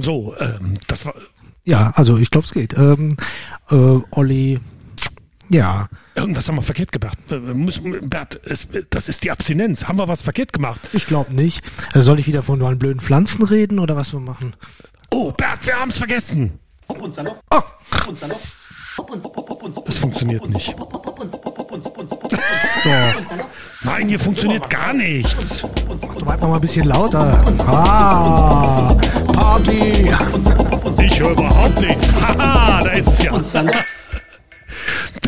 So, ähm, das war. Ja, also ich glaube, es geht. Ähm, äh, Olli, ja. Irgendwas haben wir verkehrt gemacht. Äh, muss- Bert, es, das ist die Abstinenz. Haben wir was verkehrt gemacht? Ich glaube nicht. Äh, soll ich wieder von meinen blöden Pflanzen reden oder was wir machen? Oh, Bert, wir haben es vergessen. Hopp und salopp. Oh, Hopp und salopp. Das funktioniert nicht. Doch. Nein, hier funktioniert gar nichts. Mach doch einfach mal ein bisschen lauter. Ah, Party. Ich höre überhaupt nichts. Haha, da ist es ja.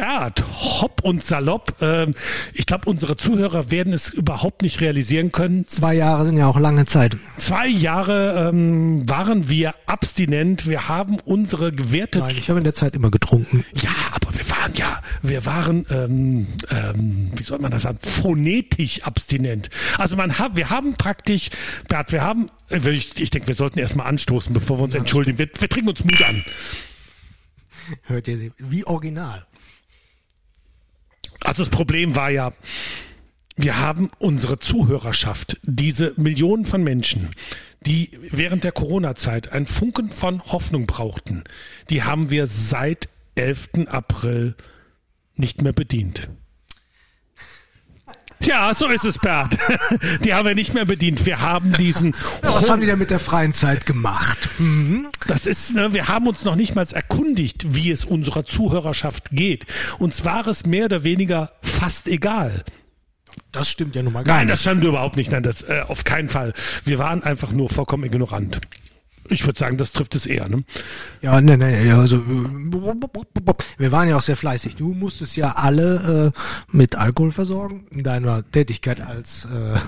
Bert, hopp und salopp. Ähm, ich glaube, unsere Zuhörer werden es überhaupt nicht realisieren können. Zwei Jahre sind ja auch lange Zeit. Zwei Jahre ähm, waren wir abstinent. Wir haben unsere gewährte Nein, ich habe in der Zeit immer getrunken. Ja, aber wir waren ja, wir waren, ähm, ähm, wie soll man das sagen, phonetisch abstinent. Also man hat, wir haben praktisch, Bert, wir haben, äh, ich, ich denke, wir sollten erstmal anstoßen, bevor wir uns entschuldigen. Wir, wir trinken uns Mut an. Hört ihr sie? Wie original. Also das Problem war ja, wir haben unsere Zuhörerschaft, diese Millionen von Menschen, die während der Corona-Zeit einen Funken von Hoffnung brauchten, die haben wir seit 11. April nicht mehr bedient. Ja, so ist es, Bert. Die haben wir nicht mehr bedient. Wir haben diesen. Ja, was haben die denn mit der freien Zeit gemacht? Mhm. Das ist, ne, wir haben uns noch nicht mal erkundigt, wie es unserer Zuhörerschaft geht. Uns war es mehr oder weniger fast egal. Das stimmt ja nun mal gar Nein, nicht. das stimmt überhaupt nicht. Nein, das äh, auf keinen Fall. Wir waren einfach nur vollkommen ignorant. Ich würde sagen, das trifft es eher. Ne? Ja, ne, ne, ne, also wir waren ja auch sehr fleißig. Du musstest ja alle äh, mit Alkohol versorgen in deiner Tätigkeit als äh,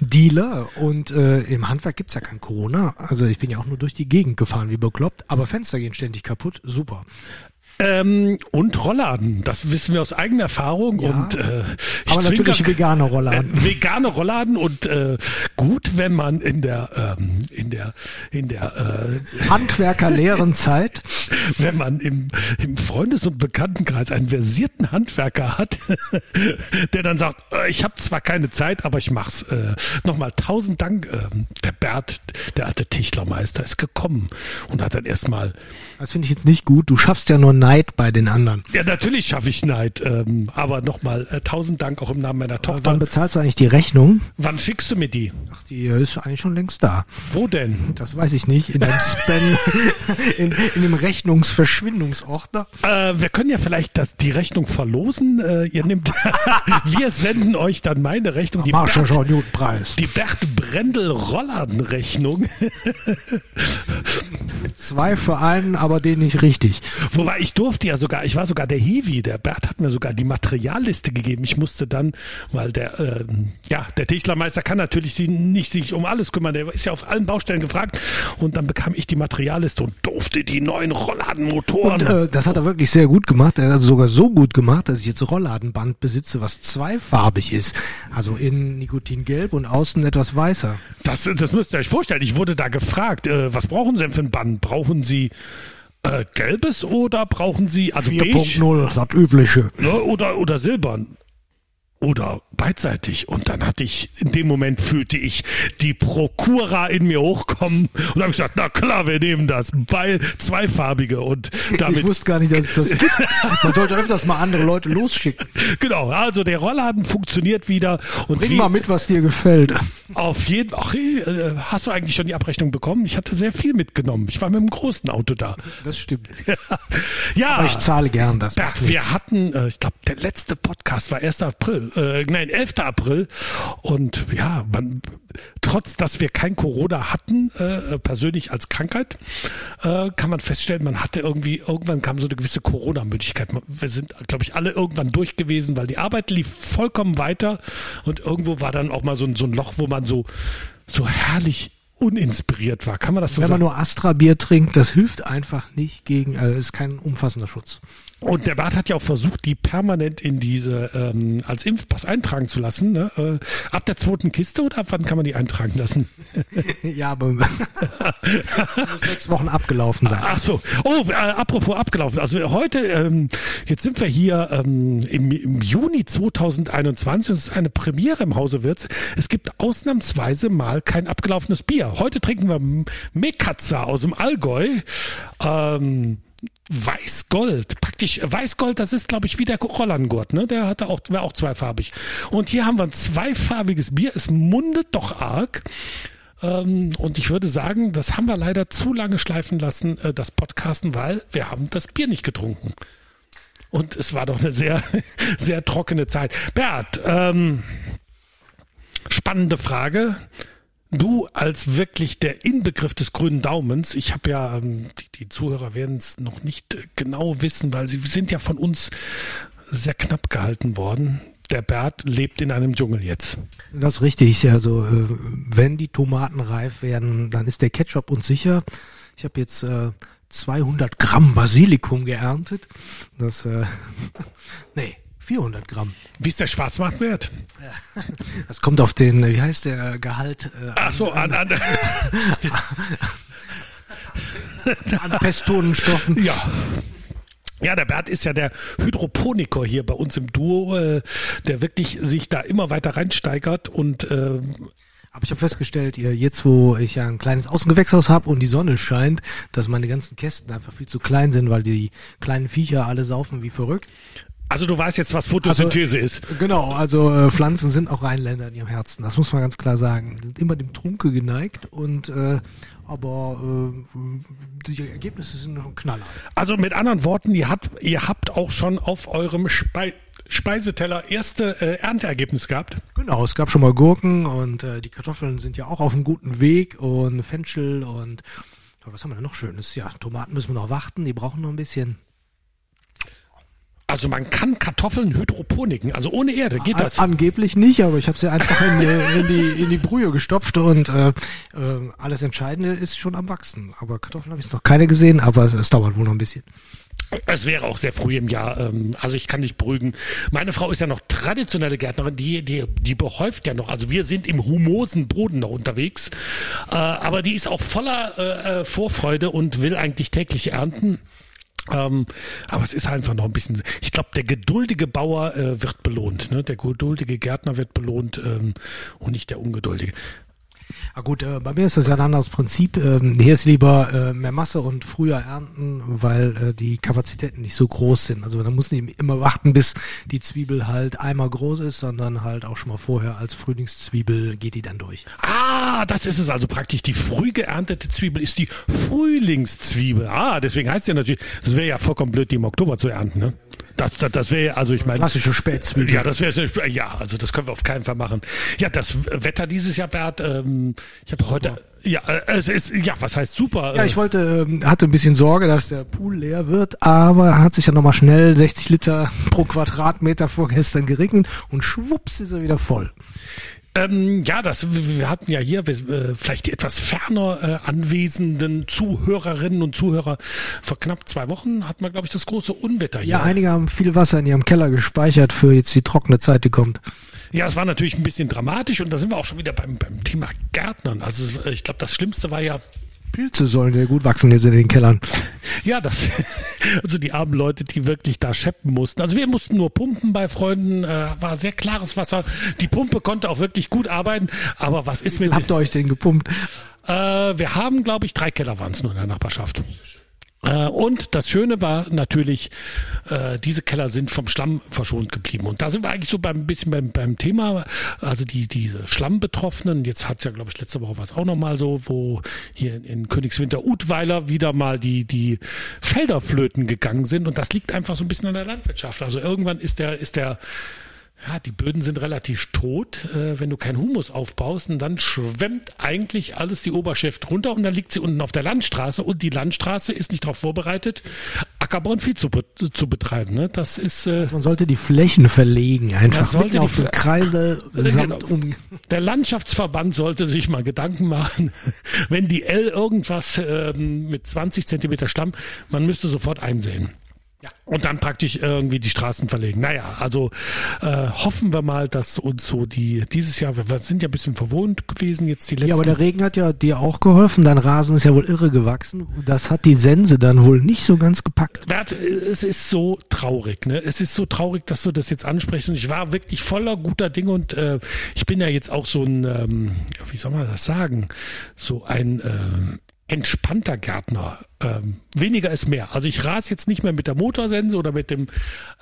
Dealer und äh, im Handwerk gibt's ja kein Corona. Also ich bin ja auch nur durch die Gegend gefahren wie bekloppt, aber Fenster gehen ständig kaputt. Super. Ähm, und Rollladen, das wissen wir aus eigener Erfahrung. Ja, und äh, ich aber natürlich vegane Rollladen. Äh, vegane Rollladen und äh, gut, wenn man in der ähm, in der in der äh, Handwerker leeren Zeit. wenn man im, im Freundes- und Bekanntenkreis einen versierten Handwerker hat, der dann sagt, äh, ich habe zwar keine Zeit, aber ich mach's. Äh, Nochmal tausend Dank. ähm, der Bert, der alte Tischlermeister, ist gekommen und hat dann erstmal, Das finde ich jetzt nicht gut. Du schaffst ja nur Neid bei den anderen. ja natürlich schaffe ich Neid, ähm, aber nochmal äh, tausend Dank auch im Namen meiner Tochter. Wann bezahlst du eigentlich die Rechnung? Wann schickst du mir die? Ach, die ist eigentlich schon längst da. Wo denn? Das weiß ich nicht. In deinem Spam, in, in dem Rechnungsverschwindungsordner. Äh, wir können ja vielleicht das, die Rechnung verlosen. Äh, ihr nehmt, wir senden euch dann meine Rechnung, die Bert, Preis. die Bert Brendel Rollladenrechnung. Zwei für einen, aber den nicht richtig. Wobei ich durfte ja sogar, ich war sogar der Hiwi, der Bert hat mir sogar die Materialliste gegeben. Ich musste dann, weil der, äh, ja, der Tischlermeister kann natürlich nicht sich um alles kümmern, der ist ja auf allen Baustellen gefragt und dann bekam ich die Materialliste und durfte die neuen Rollladenmotoren. Und äh, das hat er wirklich sehr gut gemacht. Er hat sogar so gut gemacht, dass ich jetzt Rollladenband besitze, was zweifarbig ist. Also innen Nikotingelb und außen etwas weißer. Das, das müsst ihr euch vorstellen. Ich wurde da gefragt, äh, was brauchen Sie denn für ein Band? Brauchen Sie äh, gelbes oder brauchen Sie, also beige 4.0, das übliche. ne, oder, oder silbern? Oder beidseitig. Und dann hatte ich, in dem Moment fühlte ich die Prokura in mir hochkommen und habe gesagt, na klar, wir nehmen das. Bei zweifarbige und damit. Ich wusste gar nicht, dass es das gibt. Man sollte öfters mal andere Leute losschicken. genau, also der Rollladen funktioniert wieder und Bring wie- mal mit, was dir gefällt. Auf jeden Fall. Äh, hast du eigentlich schon die Abrechnung bekommen? Ich hatte sehr viel mitgenommen. Ich war mit einem großen Auto da. Das stimmt. ja, Aber ich zahle gern das. Macht wir hatten, äh, ich glaube, der letzte Podcast war 1. April, äh, nein, 11. April. Und ja, man, trotz dass wir kein Corona hatten, äh, persönlich als Krankheit, äh, kann man feststellen, man hatte irgendwie, irgendwann kam so eine gewisse Corona-Müdigkeit. Wir sind, glaube ich, alle irgendwann durch gewesen, weil die Arbeit lief vollkommen weiter und irgendwo war dann auch mal so so ein Loch, wo man so, so herrlich uninspiriert war. Kann man das so Wenn man sagen? nur Astra-Bier trinkt, das hilft einfach nicht gegen, also ist kein umfassender Schutz. Und der Bart hat ja auch versucht, die permanent in diese ähm, als Impfpass eintragen zu lassen. Ne? Äh, ab der zweiten Kiste oder ab wann kann man die eintragen lassen? Ja, aber muss sechs Wochen abgelaufen sein. Ach so. Oh, äh, apropos abgelaufen. Also heute, ähm, jetzt sind wir hier ähm, im, im Juni 2021. Es ist eine Premiere im Hause Wirts. Es gibt ausnahmsweise mal kein abgelaufenes Bier. Heute trinken wir Mekatza aus dem Allgäu. Ähm, Weißgold, praktisch Weißgold, das ist, glaube ich, wie der Rollangurt, ne? Der hatte auch, wäre auch zweifarbig. Und hier haben wir ein zweifarbiges Bier. Es mundet doch arg. Ähm, und ich würde sagen, das haben wir leider zu lange schleifen lassen, äh, das Podcasten, weil wir haben das Bier nicht getrunken. Und es war doch eine sehr, sehr trockene Zeit. Bert, ähm, spannende Frage. Du als wirklich der Inbegriff des grünen Daumens, ich habe ja, ähm, die, die Zuhörer werden es noch nicht äh, genau wissen, weil sie sind ja von uns sehr knapp gehalten worden. Der Bert lebt in einem Dschungel jetzt. Das ist richtig. Also äh, wenn die Tomaten reif werden, dann ist der Ketchup uns sicher. Ich habe jetzt äh, 200 Gramm Basilikum geerntet. Das, äh, nee, 400 Gramm. Wie ist der Schwarzmarktwert? Das kommt auf den, wie heißt der Gehalt äh, Ach so, an, an, an Pestonenstoffen? ja. Ja, der Bert ist ja der Hydroponiker hier bei uns im Duo, äh, der wirklich sich da immer weiter reinsteigert und äh, Aber ich habe festgestellt, jetzt wo ich ja ein kleines Außengewächshaus habe und die Sonne scheint, dass meine ganzen Kästen einfach viel zu klein sind, weil die kleinen Viecher alle saufen wie verrückt. Also du weißt jetzt, was Photosynthese ist. Genau, also äh, Pflanzen sind auch Rheinländer in ihrem Herzen. Das muss man ganz klar sagen. Die sind immer dem Trunke geneigt und äh, aber äh, die Ergebnisse sind noch ein Knaller. Also mit anderen Worten, ihr habt, ihr habt auch schon auf eurem Spei Speiseteller erste äh, Ernteergebnis gehabt. Genau, es gab schon mal Gurken und äh, die Kartoffeln sind ja auch auf einem guten Weg und Fenchel und ja, was haben wir denn noch Schönes? Ja, Tomaten müssen wir noch warten, die brauchen noch ein bisschen. Also man kann Kartoffeln hydroponiken, also ohne Erde geht das. An, angeblich nicht, aber ich habe sie einfach in die, in die in die Brühe gestopft und äh, äh, alles Entscheidende ist schon am wachsen. Aber Kartoffeln habe ich noch keine gesehen, aber es, es dauert wohl noch ein bisschen. Es wäre auch sehr früh im Jahr. ähm, Also ich kann nicht beruhigen. Meine Frau ist ja noch traditionelle Gärtnerin, die, die, die behäuft ja noch. Also wir sind im humosen Boden noch unterwegs. Äh, aber die ist auch voller äh, Vorfreude und will eigentlich täglich ernten. Ähm, aber es ist einfach noch ein bisschen. Ich glaube, der geduldige Bauer äh, wird belohnt. Ne? Der geduldige Gärtner wird belohnt ähm, und nicht der ungeduldige. Na gut, äh, bei mir ist das ja ein anderes Prinzip. Ähm, hier ist lieber äh, mehr Masse und früher ernten, weil äh, die Kapazitäten nicht so groß sind. Also man muss nicht immer warten, bis die Zwiebel halt einmal groß ist, sondern halt auch schon mal vorher als Frühlingszwiebel geht die dann durch. Ah, das ist es also praktisch. Die früh geerntete Zwiebel ist die Frühlingszwiebel. Ah, deswegen heißt ja natürlich, es wäre ja vollkommen blöd, die im Oktober zu ernten, ne? Das, das, das wäre, also ich meine. Klassische Spätzwiebel. Ja, das wäre, ja, also das können wir auf keinen Fall machen. Ja, das Wetter dieses Jahr, Bert, ähm, ich habe heute, ja, äh, es ist, ja, was heißt super? Ja, äh, ich wollte, ähm, hatte ein bisschen Sorge, dass der Pool leer wird, aber hat sich ja nochmal schnell 60 Liter pro Quadratmeter vorgestern geregnet und schwupps ist er wieder voll. Ähm, ja, das, wir hatten ja hier wir, äh, vielleicht die etwas ferner äh, anwesenden Zuhörerinnen und Zuhörer. Vor knapp zwei Wochen hatten wir, glaube ich, das große Unwetter hier. Ja, einige haben viel Wasser in ihrem Keller gespeichert für jetzt die trockene Zeit, die kommt. Ja, es war natürlich ein bisschen dramatisch und da sind wir auch schon wieder beim, beim Thema Gärtnern. Also es, ich glaube, das Schlimmste war ja, Pilze sollen ja gut wachsen jetzt in den Kellern. ja, das, also die armen Leute, die wirklich da scheppen mussten. Also wir mussten nur pumpen bei Freunden, äh, war sehr klares Wasser. Die Pumpe konnte auch wirklich gut arbeiten, aber was ist mit, Habt ihr euch den gepumpt? Äh, wir haben, glaube ich, drei Keller waren es nur in der Nachbarschaft. Äh, und das Schöne war natürlich, äh, diese Keller sind vom Schlamm verschont geblieben. Und da sind wir eigentlich so beim bisschen beim, beim Thema, also die diese Schlammbetroffenen. Jetzt hat's ja, glaube ich, letzte Woche was auch nochmal so, wo hier in, in Königswinter Utweiler wieder mal die die Felder flöten gegangen sind. Und das liegt einfach so ein bisschen an der Landwirtschaft. Also irgendwann ist der ist der ja, die Böden sind relativ tot. Äh, wenn du keinen Humus aufbaust, und dann schwemmt eigentlich alles die Oberschrift runter und dann liegt sie unten auf der Landstraße und die Landstraße ist nicht darauf vorbereitet, Ackerbau und Vieh zu, be zu betreiben. Ne? Das ist äh, Man sollte die Flächen verlegen, Man einfach sollte auf den Kreisel samt Genau. um. der Landschaftsverband sollte sich mal Gedanken machen, wenn die L irgendwas ähm, mit 20 Zentimeter Stamm, man müsste sofort einsehen. Und dann praktisch irgendwie die Straßen verlegen. Naja, also äh, hoffen wir mal, dass uns so die dieses Jahr, wir sind ja ein bisschen verwohnt gewesen jetzt die letzten. Ja, aber der Regen hat ja dir auch geholfen. Dein Rasen ist ja wohl irre gewachsen. Das hat die Sense dann wohl nicht so ganz gepackt. Bert, es ist so traurig, ne? Es ist so traurig, dass du das jetzt ansprichst. Und ich war wirklich voller guter Dinge und äh, ich bin ja jetzt auch so ein, ähm, wie soll man das sagen, so ein ähm, entspannter Gärtner. Ähm, weniger ist mehr. Also ich rase jetzt nicht mehr mit der Motorsense oder mit dem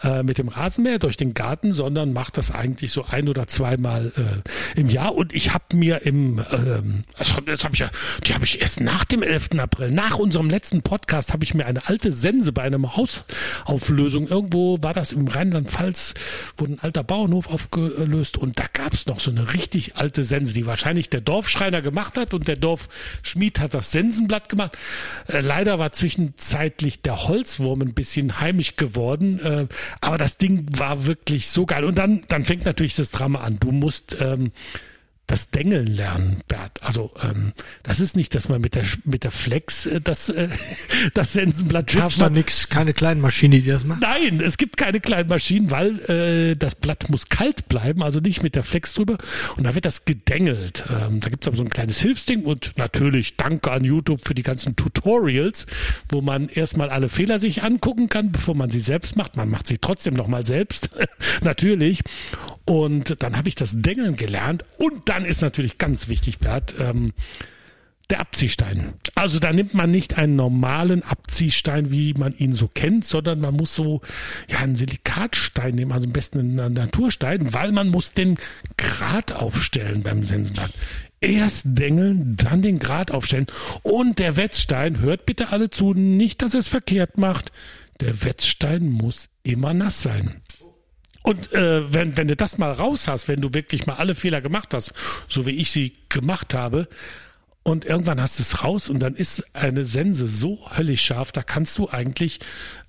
äh, mit dem Rasenmäher durch den Garten, sondern mache das eigentlich so ein oder zweimal äh, im Jahr. Und ich habe mir im, ähm, also das habe ich ja, die habe ich erst nach dem 11. April, nach unserem letzten Podcast, habe ich mir eine alte Sense bei einem Hausauflösung irgendwo war das im Rheinland-Pfalz, wurde ein alter Bauernhof aufgelöst und da gab es noch so eine richtig alte Sense, die wahrscheinlich der Dorfschreiner gemacht hat und der Dorfschmied hat das Sensenblatt gemacht. Äh, leider war zwischenzeitlich der Holzwurm ein bisschen heimisch geworden, äh, aber das Ding war wirklich so geil. Und dann, dann fängt natürlich das Drama an. Du musst ähm, das Dengeln lernen, Bert. Also ähm, das ist nicht, dass man mit der mit der Flex äh, das äh, das Sensenblatt Gibt's scharf da nix, keine kleine Maschine, die das macht? Nein, es gibt keine kleinen Maschinen, weil äh, das Blatt muss kalt bleiben, also nicht mit der Flex drüber. Und da wird das gedengelt. Ähm, da gibt's aber so ein kleines Hilfsding und natürlich danke an YouTube für die ganzen Tutorials, wo man erstmal alle Fehler sich angucken kann, bevor man sie selbst macht. Man macht sie trotzdem nochmal selbst, natürlich. Und dann habe ich das Dengeln gelernt. Und dann ist natürlich ganz wichtig, Bert, ähm, der Abziehstein. Also da nimmt man nicht einen normalen Abziehstein, wie man ihn so kennt, sondern man muss so ja einen Silikatstein nehmen, also am besten einen Naturstein, weil man muss den Grad aufstellen beim Sensenblatt. Erst dengeln, dann den Grad aufstellen. Und der Wetzstein, hört bitte alle zu, nicht, dass es verkehrt macht. Der Wetzstein muss immer nass sein. Und äh, wenn, wenn du das mal raus hast, wenn du wirklich mal alle Fehler gemacht hast, so wie ich sie gemacht habe, und irgendwann hast du es raus und dann ist eine Sense so höllisch scharf, da kannst du eigentlich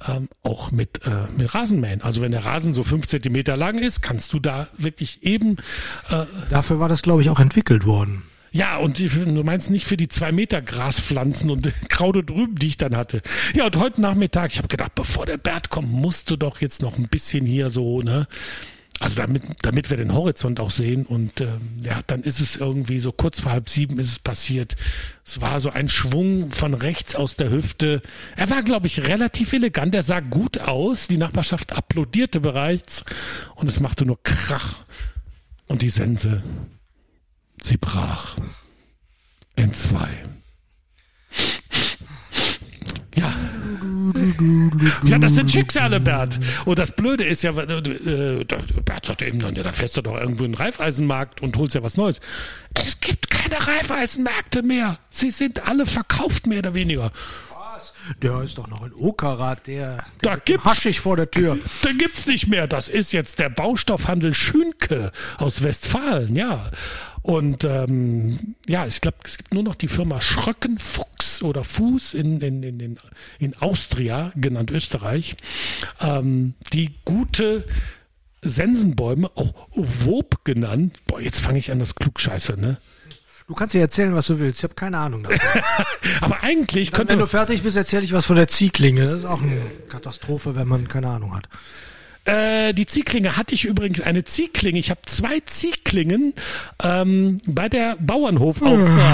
ähm, auch mit, äh, mit Rasen mähen. Also wenn der Rasen so fünf Zentimeter lang ist, kannst du da wirklich eben äh, Dafür war das, glaube ich, auch entwickelt worden. Ja, und du meinst nicht für die zwei Meter Graspflanzen und Kraut drüben, die ich dann hatte. Ja, und heute Nachmittag, ich habe gedacht, bevor der Bert kommt, musst du doch jetzt noch ein bisschen hier so, ne? Also damit, damit wir den Horizont auch sehen. Und ähm, ja, dann ist es irgendwie so kurz vor halb sieben ist es passiert. Es war so ein Schwung von rechts aus der Hüfte. Er war, glaube ich, relativ elegant. Er sah gut aus. Die Nachbarschaft applaudierte bereits. Und es machte nur Krach. Und die Sense, sie brach. In zwei. Ja. Ja, das sind Schicksale, Bert. Und das Blöde ist ja, äh, Bert sagte eben dann, ja, da fährst du doch irgendwo in den Reifeisenmarkt und holst ja was Neues. Es gibt keine Reifeisenmärkte mehr. Sie sind alle verkauft, mehr oder weniger. Was? Der ist doch noch in Okerrad, der, der Da gibt's- Haschig vor der Tür. Da gibt's nicht mehr. Das ist jetzt der Baustoffhandel Schünke aus Westfalen, ja. Und ähm, ja, ich glaube, es gibt nur noch die Firma Schröckenfuchs oder Fuß in, in, in, in, in Austria, genannt Österreich, ähm, die gute Sensenbäume, auch Wob genannt. Boah, jetzt fange ich an, das Klugscheiße, ne? Du kannst dir erzählen, was du willst. Ich habe keine Ahnung. davon. Aber eigentlich Dann, könnte wenn du fertig bist, erzähle ich was von der Ziehklinge. Das ist auch eine Katastrophe, wenn man keine Ahnung hat. Äh, die Ziehklinge hatte ich übrigens eine Ziehklinge. Ich habe zwei Ziehklingen ähm, bei der Bauernhof auf, äh,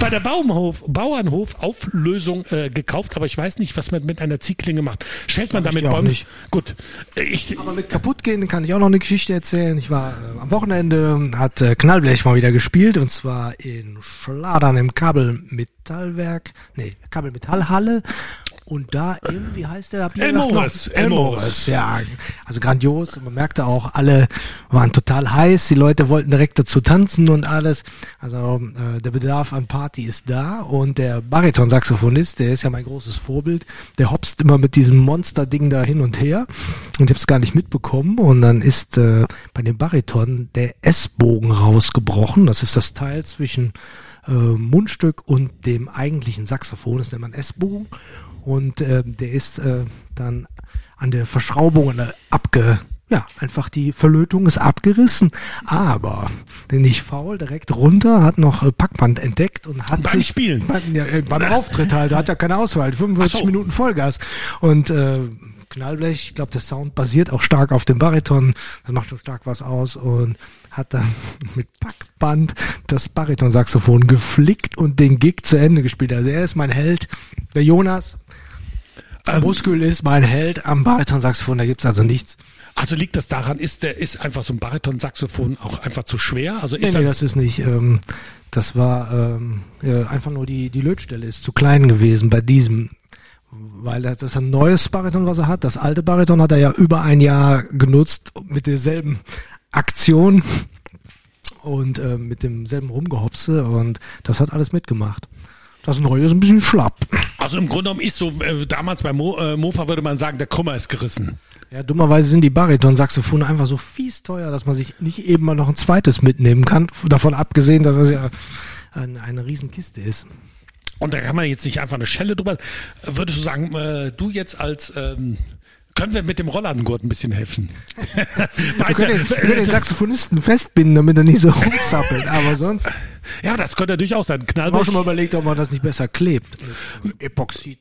bei der Bauernhof, Bauernhof Auflösung äh, gekauft, aber ich weiß nicht, was man mit einer Ziehklinge macht. Stellt man damit Bäume? nicht. Gut. Ich, Aber mit kaputt gehen kann ich auch noch eine Geschichte erzählen. Ich war äh, am Wochenende, hat Knallblech mal wieder gespielt und zwar in Schladern im Kabelmetallwerk, nee, Kabelmetallhalle. Und da im, wie heißt der? Elmores. Elmores, ja. Also grandios. Und man merkte auch, alle waren total heiß. Die Leute wollten direkt dazu tanzen und alles. Also äh, der Bedarf an Party ist da. Und der Bariton-Saxophonist, der ist ja mein großes Vorbild, der hopst immer mit diesem Monster-Ding da hin und her. Und ich habe es gar nicht mitbekommen. Und dann ist äh, bei dem Bariton der S-Bogen rausgebrochen. Das ist das Teil zwischen äh, Mundstück und dem eigentlichen Saxophon. Das nennt man S-Bogen. Und äh, der ist äh, dann an der Verschraubung abge... Ja, einfach die Verlötung ist abgerissen. Aber der nicht faul, direkt runter, hat noch äh, Packband entdeckt und hat Beim sich Spielen? beim, ja, äh, beim Auftritt halt, da hat er keine Auswahl, 45 Ach so. Minuten Vollgas. Und äh, Knallblech. Ich glaube, der Sound basiert auch stark auf dem Bariton. Das macht schon stark was aus und hat dann mit Packband das Baritonsaxophon geflickt und den Gig zu Ende gespielt. Also er ist mein Held. Der Jonas Ähm, Muskül ist mein Held am Baritonsaxophon. Da gibt's also nichts. Also liegt das daran, ist der ist einfach so ein Bariton-Saxophon auch einfach zu schwer? Also Nee, ist nee, er, das ist nicht. Ähm, das war ähm, äh, einfach nur die, die Lötstelle ist zu klein gewesen bei diesem. Weil das ist ein neues Bariton, was er hat. Das alte Bariton hat er ja über ein Jahr genutzt mit derselben Aktion und äh, mit demselben Rumgehopse und das hat alles mitgemacht. Das neue ist ein bisschen schlapp. Also im Grunde genommen ist so, äh, damals bei Mo, äh, Mofa würde man sagen, der Krümmer ist gerissen. Ja, dummerweise sind die Bariton-Saxophone einfach so fies teuer, dass man sich nicht eben mal noch ein zweites mitnehmen kann. Davon abgesehen, dass es ja eine, eine Riesenkiste ist. Und da kann man jetzt nicht einfach eine Schelle drüber. Würdest du sagen, äh, du jetzt als ähm, können wir mit dem Rolladengurt ein bisschen helfen? Wir können, den, wir können den Saxophonisten festbinden, damit er nicht so rumzappelt. Aber sonst ja, das könnte natürlich auch sein. wir Knallblech. auch schon mal überlegt, ob man das nicht besser klebt. Epoxid,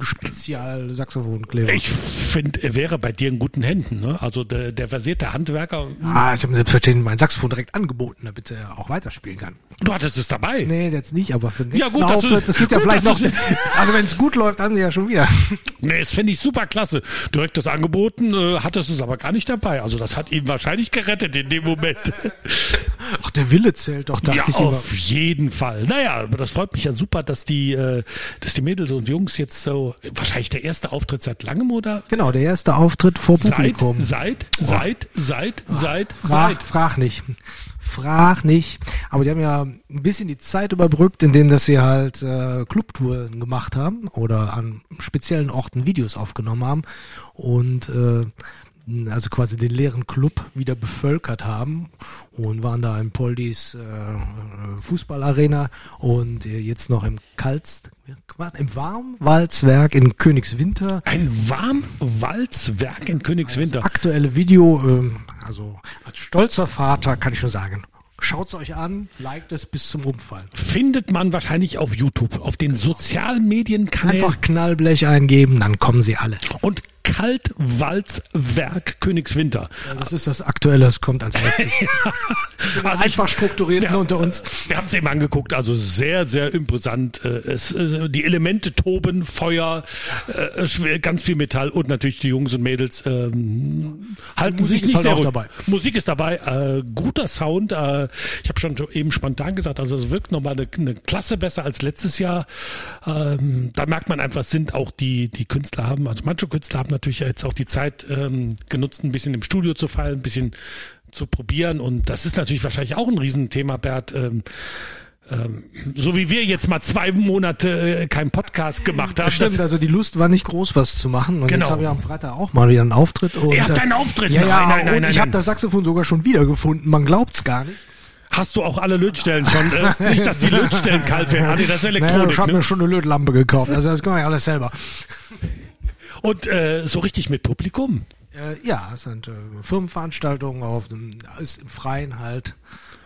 Spezial-Saxophonkleber. Ich finde, er wäre bei dir in guten Händen. Ne? Also der, der versierte Handwerker. Ah, ich habe mir selbstverständlich mein Saxophon direkt angeboten, damit er auch weiterspielen kann. Du hattest es dabei. Nee, jetzt nicht, aber für den Ja, nächsten gut, dass du- Auftritt, das gibt ja gut, vielleicht dass noch, also wenn es gut läuft, haben sie ja schon wieder. Nee, das finde ich super klasse. Direkt das angeboten, äh, hattest es aber gar nicht dabei. Also das hat ihn wahrscheinlich gerettet in dem Moment. Ach, der Wille zählt doch, dachte ja, ich immer. auf jeden Fall. Naja, aber das freut mich ja super, dass die, äh, dass die Mädels und Jungs jetzt so, wahrscheinlich der erste Auftritt seit langem oder? Genau, der erste Auftritt vor Seit, Publikum. seit, seit, seit, seit, Frag, seit. frag nicht. Frag nicht. Aber die haben ja ein bisschen die Zeit überbrückt, indem dass sie halt äh, Clubtouren gemacht haben oder an speziellen Orten Videos aufgenommen haben und äh, also quasi den leeren Club wieder bevölkert haben und waren da im Poldis äh, Fußballarena und äh, jetzt noch im Kaltst, im Warmwaldswerk in Königswinter Ein Warmwalzwerk in Königswinter. das aktuelle Video, ähm, also als stolzer Vater kann ich nur sagen, schaut's euch an, liked es bis zum Umfallen. Findet man wahrscheinlich auf YouTube, auf den Sozialmedienkanälen Einfach Knallblech eingeben, dann kommen sie alle. und Kaltwalzwerk Königswinter. Das ist das Aktuelle, das kommt als erstes. Also ich- Einfach Strukturierten unter uns. Wir haben es eben angeguckt, also sehr, sehr imposant. Äh, Es, äh, die Elemente toben, Feuer, äh, ganz viel Metall und natürlich die Jungs und Mädels ähm, halten Musik sich ist nicht halt sehr auch dabei. Musik ist dabei, äh, guter Sound. Äh, ich habe schon eben spontan gesagt, also es wirkt nochmal eine, eine Klasse besser als letztes Jahr. Ähm, da merkt man einfach, sind auch die, die Künstler haben, also manche Künstler haben natürlich jetzt auch die Zeit ähm, genutzt, ein bisschen im Studio zu fallen, ein bisschen zu probieren. Und das ist natürlich wahrscheinlich auch ein Riesenthema, Bert. Ähm, ähm, so wie wir jetzt mal zwei Monate äh, keinen Podcast gemacht haben. Stimmt, also die Lust war nicht groß, was zu machen. Und Genau. jetzt habe ich am Freitag auch mal wieder einen Auftritt. Und, Ihr habt äh, einen Auftritt? Ja, ja, Nein, nein, nein, nein, ich habe das Saxophon sogar schon wiedergefunden. Man glaubt's gar nicht. Hast du auch alle Lötstellen schon? Äh, nicht, dass die Lötstellen kalt werden. Nee, das ist Naja, Elektronik. ich habe ne? mir schon eine Lötlampe gekauft. Also das kann man ja alles selber. Und äh, so richtig mit Publikum. Äh, ja, es sind äh, Firmenveranstaltungen auf dem, ist im Freien halt.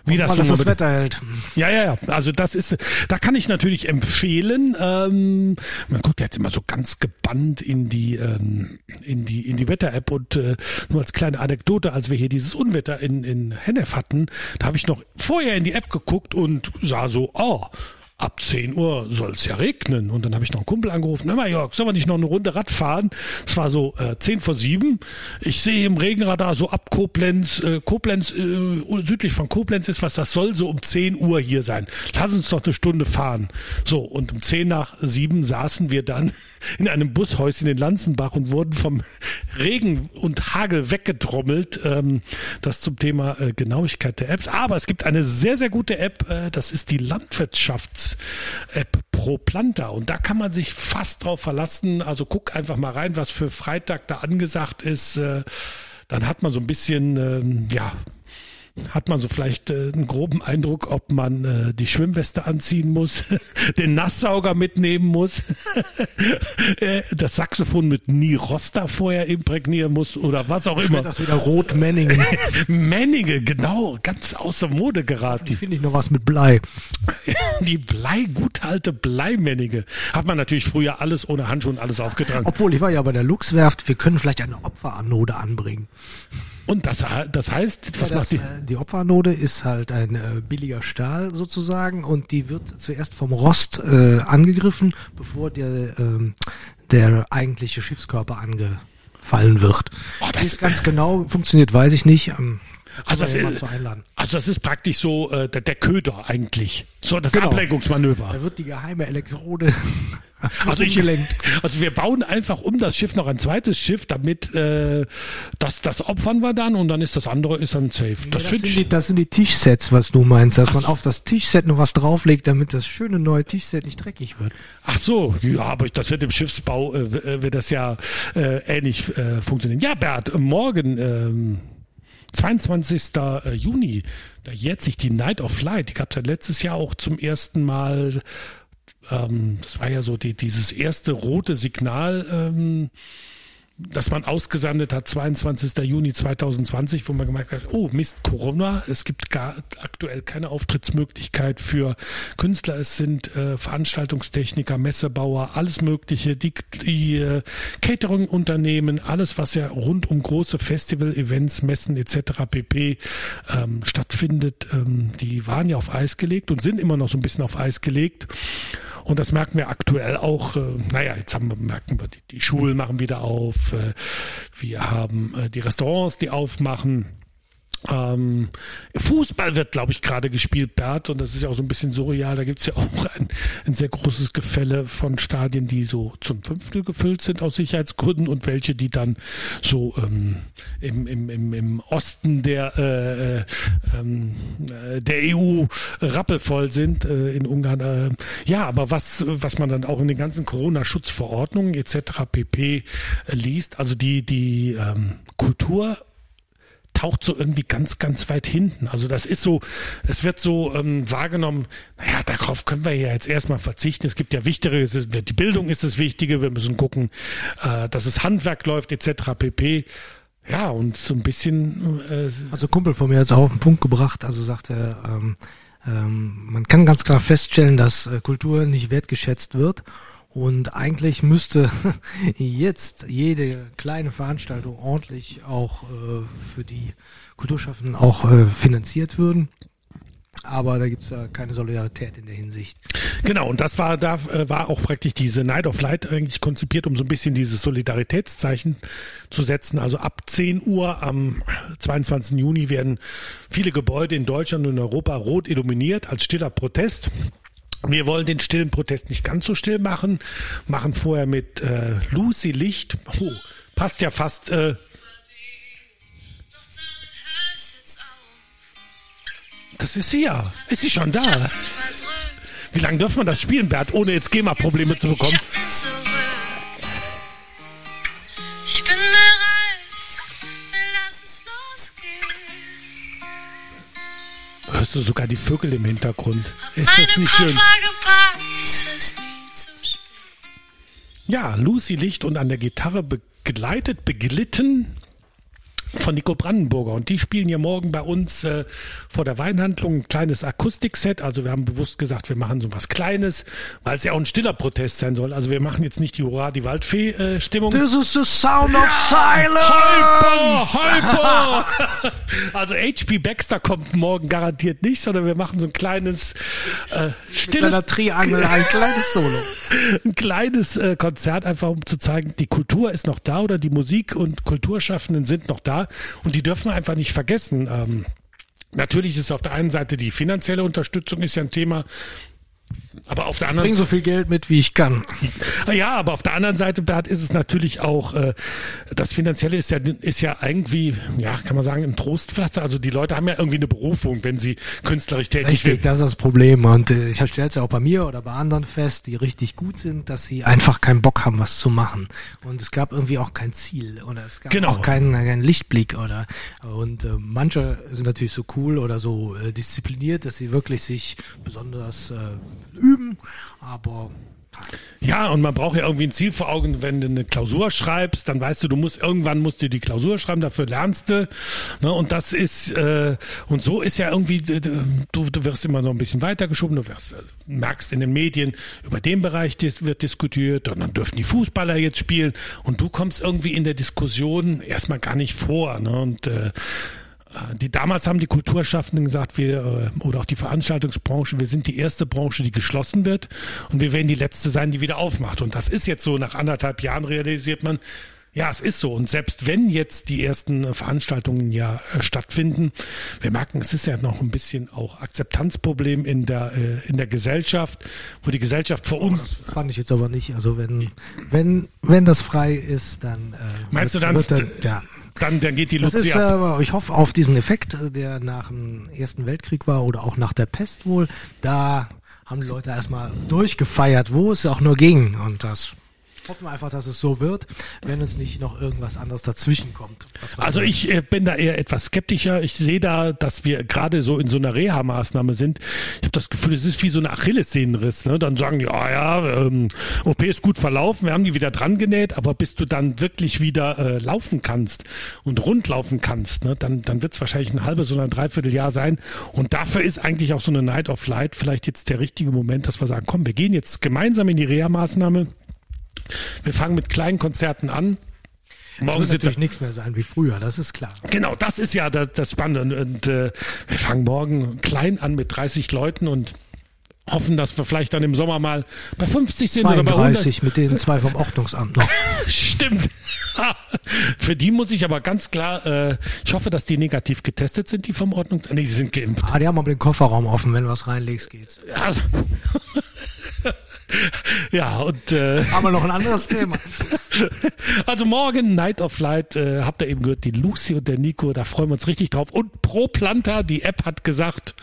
Wie das mal, dass das Wetter hält. Ja, ja, ja. Also das ist, da kann ich natürlich empfehlen. Ähm, man guckt jetzt immer so ganz gebannt in die ähm, in die in die Wetter-App und äh, nur als kleine Anekdote, als wir hier dieses Unwetter in in Hennef hatten, da habe ich noch vorher in die App geguckt und sah so, oh. Ab 10 Uhr soll es ja regnen. Und dann habe ich noch einen Kumpel angerufen. Hör mal, Jörg, sollen wir nicht noch eine Runde Rad fahren? Es war so äh, 10 vor 7. Ich sehe im Regenradar so ab Koblenz, äh, Koblenz, äh, südlich von Koblenz ist was, das soll so um 10 Uhr hier sein. Lass uns noch eine Stunde fahren. So, und um 10 nach 7 saßen wir dann in einem Bushäuschen in Lanzenbach und wurden vom Regen und Hagel weggetrommelt. Ähm, das zum Thema äh, Genauigkeit der Apps. Aber es gibt eine sehr, sehr gute App, äh, das ist die Landwirtschafts-App Pro Planta. Und da kann man sich fast drauf verlassen. Also guck einfach mal rein, was für Freitag da angesagt ist. Äh, dann hat man so ein bisschen, ähm, ja, hat man so vielleicht äh, einen groben Eindruck, ob man äh, die Schwimmweste anziehen muss, den Nasssauger mitnehmen muss, äh, das Saxophon mit Nirosta vorher imprägnieren muss oder was auch immer. Das wieder Rot-Menningen. Männinge, genau, ganz außer Mode Die geraten. finde ich noch was mit Blei. Die Blei, gut alte Bleimännige. Hat man natürlich früher alles ohne Handschuhe und alles aufgetragen. Obwohl, ich war ja bei der Luxwerft, wir können vielleicht eine Opferanode anbringen. Und das, das heißt, was Ja, macht das, die? äh, die Opferanode ist halt ein äh, billiger Stahl sozusagen und die wird zuerst vom Rost äh, angegriffen, bevor der, ähm, der eigentliche Schiffskörper angefallen wird. Oh, das- Wie es ganz genau funktioniert, weiß ich nicht. Ähm, Also das ist-. Also das ist praktisch so äh, der, der Köder eigentlich. So das Genau. Ablenkungsmanöver. Da wird die geheime Elektrode Also, ich, also wir bauen einfach um das Schiff noch ein zweites Schiff, damit äh, das, das opfern wir dann und dann ist das andere ist dann safe. Das, Das, finde sind die, das sind die Tischsets, was du meinst, dass man auf das Tischset noch was drauflegt, damit das schöne neue Tischset nicht dreckig wird. Ach so, ja, aber das wird im Schiffsbau äh, äh, wird das ja äh, ähnlich äh, funktionieren. Ja, Bert, morgen ähm, 22. Juni, da jährt sich die Night of Light. Die gab es ja letztes Jahr auch zum ersten Mal. Ähm, das war ja so die, dieses erste rote Signal. Ähm, das man ausgesandet hat, 22. Juni 2020, wo man gemerkt hat, oh Mist, Corona, es gibt gar aktuell keine Auftrittsmöglichkeit für Künstler, es sind äh, Veranstaltungstechniker, Messebauer, alles Mögliche, die, die äh, Catering-Unternehmen, alles, was ja rund um große Festival-Events, Messen etc. pp. Ähm, stattfindet, ähm, die waren ja auf Eis gelegt und sind immer noch so ein bisschen auf Eis gelegt. Und das merken wir aktuell auch. Äh, naja, jetzt haben wir, merken wir, die, die Schulen machen wieder auf. Äh, wir haben äh, die Restaurants, die aufmachen. Ähm, Fußball wird, glaube ich, gerade gespielt, Bert, und das ist ja auch so ein bisschen surreal. Da gibt's ja auch ein, ein sehr großes Gefälle von Stadien, die so zum Fünftel gefüllt sind aus Sicherheitsgründen und welche, die dann so ähm, im, im, im, im Osten der, äh, äh, ähm, äh, der EU rappelvoll sind äh, in Ungarn. Äh, ja, aber was, was man dann auch in den ganzen Corona-Schutzverordnungen etc. pp. liest, also die, die ähm, Kultur taucht so irgendwie ganz, ganz weit hinten. Also das ist so, es wird so ähm, wahrgenommen, naja, darauf können wir ja jetzt erstmal verzichten. Es gibt ja wichtigere, die Bildung ist das Wichtige, wir müssen gucken, äh, dass es Handwerk läuft, etc. pp. Ja, und so ein bisschen äh, Also Kumpel von mir hat es auch auf den Punkt gebracht, also sagte er, ähm, ähm, man kann ganz klar feststellen, dass äh, Kultur nicht wertgeschätzt wird. Und eigentlich müsste jetzt jede kleine Veranstaltung ordentlich auch äh, für die Kulturschaffenden auch äh, finanziert würden. Aber da gibt's ja keine Solidarität in der Hinsicht. Genau, und das war, da äh, war auch praktisch diese Night of Light eigentlich konzipiert, um so ein bisschen dieses Solidaritätszeichen zu setzen. Also ab 10 Uhr am 22. Juni werden viele Gebäude in Deutschland und in Europa rot illuminiert als stiller Protest. Wir wollen den stillen Protest nicht ganz so still machen, machen vorher mit äh, Lucy Licht. Oh, passt ja fast. Äh, das ist sie ja. Ist sie schon da? Wie lange dürfen wir das spielen, Bert, ohne jetzt GEMA-Probleme zu bekommen? Hörst du sogar die Vögel im Hintergrund? Ist das nicht schön? Ja, Lucy Licht und an der Gitarre begleitet, beglitten von Nico Brandenburger. Und die spielen ja morgen bei uns äh, vor der Weinhandlung ein kleines Akustikset. Also wir haben bewusst gesagt, wir machen so was Kleines, weil es ja auch ein stiller Protest sein soll. Also wir machen jetzt nicht die Hurra, die Waldfee-Stimmung. This is the sound of Hyper, silence! hyper! Also HP Baxter kommt morgen garantiert nicht, sondern wir machen so ein kleines äh, Mit stilles seiner Triangel ein kleines Solo. ein kleines äh, Konzert, einfach um zu zeigen, die Kultur ist noch da oder die Musik und Kulturschaffenden sind noch da und die dürfen wir einfach nicht vergessen. Ähm, natürlich ist auf der einen Seite die finanzielle Unterstützung ist ja ein Thema. Aber auf der Bring anderen so viel Geld mit, wie ich kann. ja, aber auf der anderen Seite, Bert, ist es natürlich auch, äh, das Finanzielle ist ja, ist ja irgendwie, ja, kann man sagen, ein Trostpflaster. Also die Leute haben ja irgendwie eine Berufung, wenn sie künstlerisch tätig Richtig, sind. das ist das Problem. Und äh, ich stelle es ja auch bei mir oder bei anderen fest, die richtig gut sind, dass sie einfach keinen Bock haben, was zu machen. Und es gab irgendwie auch kein Ziel oder es gab Genau. auch keinen, keinen Lichtblick oder und äh, manche sind natürlich so cool oder so äh, diszipliniert, dass sie wirklich sich besonders äh, üben, aber Ja, und man braucht ja irgendwie ein Ziel vor Augen, wenn du eine Klausur schreibst, dann weißt du, du musst irgendwann musst du die Klausur schreiben, dafür lernst du. Ne, und das ist äh, und so ist ja irgendwie, du, du wirst immer noch ein bisschen weitergeschoben, du wirst, äh, merkst in den Medien, über den Bereich dis wird diskutiert, und dann dürfen die Fußballer jetzt spielen und du kommst irgendwie in der Diskussion erstmal gar nicht vor. Ne? Und äh, die damals haben die Kulturschaffenden gesagt, wir äh, oder auch die Veranstaltungsbranche, wir sind die erste Branche, die geschlossen wird und wir werden die letzte sein, die wieder aufmacht. Und das ist jetzt so. Nach anderthalb Jahren realisiert man, ja, es ist so. Und selbst wenn jetzt die ersten Veranstaltungen ja äh, stattfinden, wir merken, es ist ja noch ein bisschen auch Akzeptanzproblem in der äh, in der Gesellschaft, wo die Gesellschaft vor uns das fand ich jetzt aber nicht. Also wenn wenn wenn das frei ist, dann äh, Meinst wird, du dann- wird dann ja. Dann dann geht die Das Luzi ist, ab. aber ich hoffe auf diesen Effekt, äh, der nach dem Ersten Weltkrieg war oder auch nach der Pest wohl. Da haben die Leute erstmal durchgefeiert, wo es auch nur ging. Und das hoffen wir einfach, dass es so wird, wenn uns nicht noch irgendwas anderes dazwischen kommt. Also ich äh, bin da eher etwas skeptischer. Ich sehe da, dass wir gerade so in so einer Reha-Maßnahme sind. Ich habe das Gefühl, es ist wie so eine Achillessehnenriss. Ne? Dann sagen die, ah ja, ähm, OP ist gut verlaufen, wir haben die wieder dran genäht, aber bis du dann wirklich wieder äh, laufen kannst und rund laufen kannst, ne, dann, dann wird es wahrscheinlich ein halbes oder ein Dreivierteljahr sein. Und dafür ist eigentlich auch so eine Night of Light vielleicht jetzt der richtige Moment, dass wir sagen, komm, wir gehen jetzt gemeinsam in die Reha-Maßnahme. Wir fangen mit kleinen Konzerten an. Morgen wird wir natürlich nichts mehr sein wie früher, das ist klar. Genau, das ist ja das, das Spannende. Und äh, wir fangen morgen klein an mit 30 Leuten und hoffen, dass wir vielleicht dann im Sommer mal bei 50 sind oder bei 100. 32 mit den zwei vom Ordnungsamt noch. Stimmt. Für die muss ich aber ganz klar, äh, ich hoffe, dass die negativ getestet sind, die vom Ordnung. Nee, die sind geimpft. Ah, die haben aber den Kofferraum offen, wenn du was reinlegst, geht's. Also, ja, und äh, Aber noch ein anderes Thema. also morgen Night of Light, äh, habt ihr eben gehört, die Lucy und der Nico, da freuen wir uns richtig drauf. Und ProPlanta, die App hat gesagt,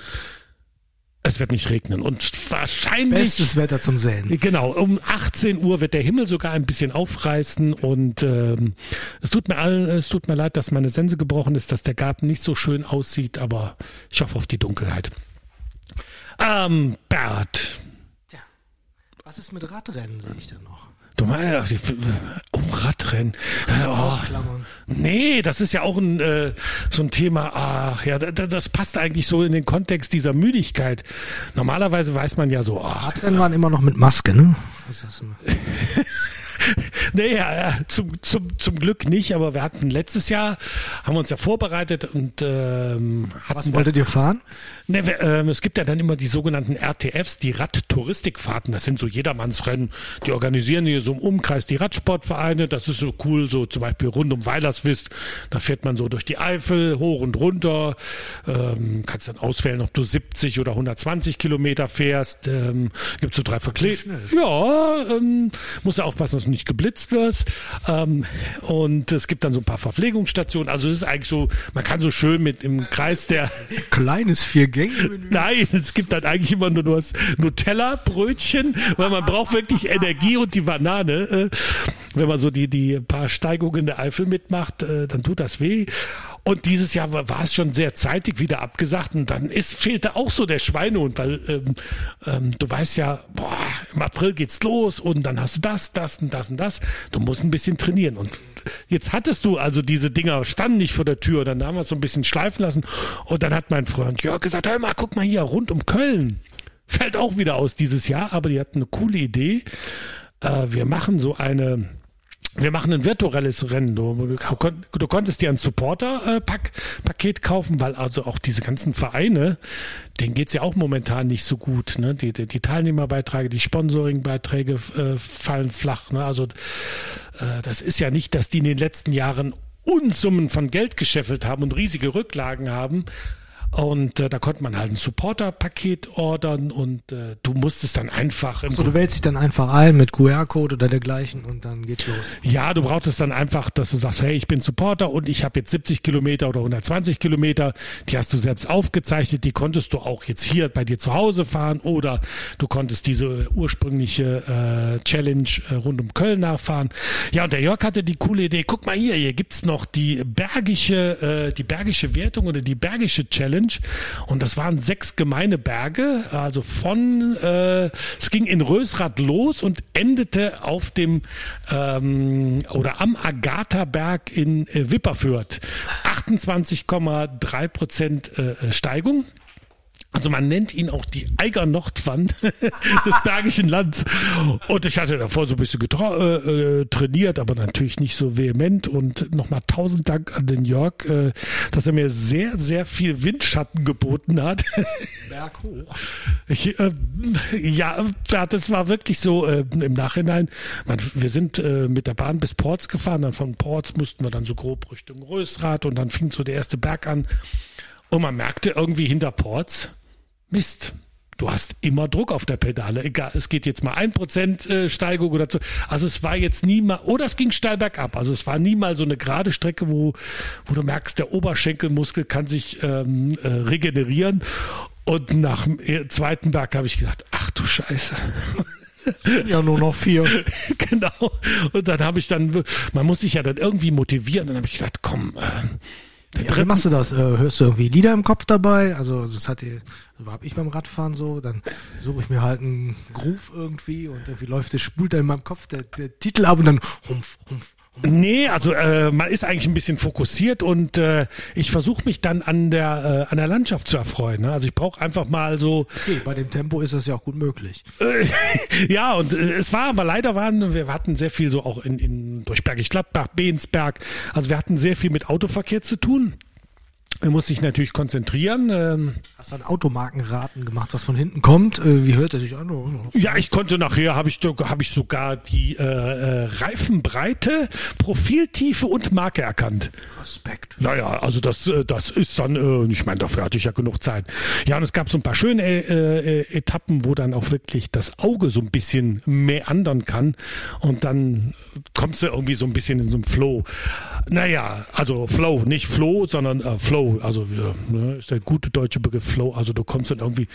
es wird nicht regnen und wahrscheinlich Bestes Wetter zum Säen. Genau, um 18 Uhr wird der Himmel sogar ein bisschen aufreißen und ähm, es tut mir allen, es tut mir leid, dass meine Sense gebrochen ist, dass der Garten nicht so schön aussieht, aber ich hoffe auf die Dunkelheit. Ähm, Bert, Was ist mit Radrennen, sehe ich da noch. du meinst, oh, Radrennen. Äh, Oh, nee, das ist ja auch ein, äh, so ein Thema, ach ja, da- da- das passt eigentlich so in den Kontext dieser Müdigkeit. Normalerweise weiß man ja so, ach, Radrennen waren immer noch mit Maske, ne? Das ist immer. Nee, ja, ja, zum, zum, zum Glück nicht, aber wir hatten letztes Jahr, haben wir uns ja vorbereitet und ähm, hatten Was wolltet ihr fahren? Ne, ähm, es gibt ja dann immer die sogenannten RTFs, die Radtouristikfahrten. Das sind so Jedermannsrennen. Die organisieren hier so im Umkreis die Radsportvereine. Das ist so cool, so zum Beispiel rund um Weilerswist. Da fährt man so durch die Eifel, hoch und runter. Ähm, kannst dann auswählen, ob du 70 oder 120 Kilometer fährst. Ähm, gibt so drei Verkleidungen. Ja, ähm, musst du aufpassen, dass du nicht geblitzt wirst. Ähm, und es gibt dann so ein paar Verpflegungsstationen. Also es ist eigentlich so, man kann so schön mit im Kreis der Kleines Vier-Gänge-Menü. Nein, es gibt dann eigentlich immer nur das Nutella-Brötchen, weil man braucht wirklich Energie und die Banane. Äh, wenn man so die, die paar Steigungen der Eifel mitmacht, äh, dann tut das weh. Und dieses Jahr war, war es schon sehr zeitig wieder abgesagt und dann ist, fehlte auch so der Schweinehund, weil ähm, ähm, du weißt ja, boah, im April geht's los und dann hast du das, das und das und das. Du musst ein bisschen trainieren und jetzt hattest du also diese Dinger standen nicht vor der Tür, dann haben wir es so ein bisschen schleifen lassen und dann hat mein Freund Jörg gesagt, hör mal, guck mal hier rund um Köln. Fällt auch wieder aus dieses Jahr, aber die hatten eine coole Idee. Äh, wir machen so eine wir machen ein virtuelles Rennen. Du, du konntest dir ein Supporter-Paket kaufen, weil also auch diese ganzen Vereine, denen geht's ja auch momentan nicht so gut. Ne? Die, die, die Teilnehmerbeiträge, die Sponsoringbeiträge äh, fallen flach. Ne? Also äh, das ist ja nicht, dass die in den letzten Jahren Unsummen von Geld gescheffelt haben und riesige Rücklagen haben. Und äh, da konnte man halt ein Supporter-Paket ordern und äh, du musstest dann einfach im So, du wählst dich dann einfach ein mit QR-Code oder dergleichen und dann geht's los. Ja, du brauchtest dann einfach, dass du sagst, hey, ich bin Supporter und ich habe jetzt 70 Kilometer oder 120 Kilometer. Die hast du selbst aufgezeichnet. Die konntest du auch jetzt hier bei dir zu Hause fahren oder du konntest diese ursprüngliche äh, Challenge äh, rund um Köln nachfahren. Ja, und der Jörg hatte die coole Idee. Guck mal hier, hier gibt's noch die bergische, äh, die bergische Wertung oder die bergische Challenge. Und das waren sechs gemeine Berge. Also von, äh, es ging in Rösrath los und endete auf dem ähm, oder am Agatha-Berg in äh, Wipperfürth. 28,3 Prozent äh, Steigung. Also man nennt ihn auch die Eiger Nordwand des Bergischen Lands. Und ich hatte davor so ein bisschen äh, äh, trainiert, aber natürlich nicht so vehement. Und nochmal tausend Dank an den Jörg, äh, dass er mir sehr, sehr viel Windschatten geboten hat. Berg hoch. Ich, äh, ja, ja, das war wirklich so äh, im Nachhinein. Man, wir sind äh, mit der Bahn bis Ports gefahren, dann von Ports mussten wir dann so grob Richtung Rösrath und dann fing so der erste Berg an. Und man merkte irgendwie hinter Ports, Mist. Du hast immer Druck auf der Pedale. Egal, es geht jetzt mal ein Prozent äh, Steigung oder so. Also es war jetzt nie mal, oder es ging steil bergab. Also es war nie mal so eine gerade Strecke, wo, wo du merkst, der Oberschenkelmuskel kann sich ähm, äh, regenerieren. Und nach dem äh, zweiten Berg habe ich gedacht, ach du Scheiße. Ja, nur noch vier. genau. Und dann habe ich dann, man muss sich ja dann irgendwie motivieren. Dann habe ich gedacht, komm, äh, Ja, wie machst du das? Äh, hörst du irgendwie Lieder im Kopf dabei? Also das hat so hab ich beim Radfahren so, dann suche ich mir halt einen Groove irgendwie und irgendwie läuft der spult dann in meinem Kopf der, der Titel ab und dann humpf, humpf. Nee, also äh, man ist eigentlich ein bisschen fokussiert und äh, ich versuche mich dann an der äh, an der Landschaft zu erfreuen. Ne? Also ich brauche einfach mal so Okay, bei dem Tempo ist das ja auch gut möglich. ja und äh, es war aber leider waren wir hatten sehr viel so auch in, in durch Bergisch Gladbach, Beensberg. Also wir hatten sehr viel mit Autoverkehr zu tun. Man muss sich natürlich konzentrieren. Ähm, Hast dann Automarkenraten gemacht, was von hinten kommt? Äh, wie hört er sich an? Ja, ich konnte nachher, habe ich, hab ich sogar die äh, äh, Reifenbreite, Profiltiefe und Marke erkannt. Respekt. Naja, also das, äh, das ist dann, äh, ich meine, dafür hatte ich ja genug Zeit. Ja, und es gab so ein paar schöne äh, äh, Etappen, wo dann auch wirklich das Auge so ein bisschen meandern kann und dann kommst du irgendwie so ein bisschen in so einen Flow. Naja, also Flow, nicht Flow, sondern äh, Flow, also ja, ne, ist der gute deutsche Begriff Flow, also du kommst dann irgendwie,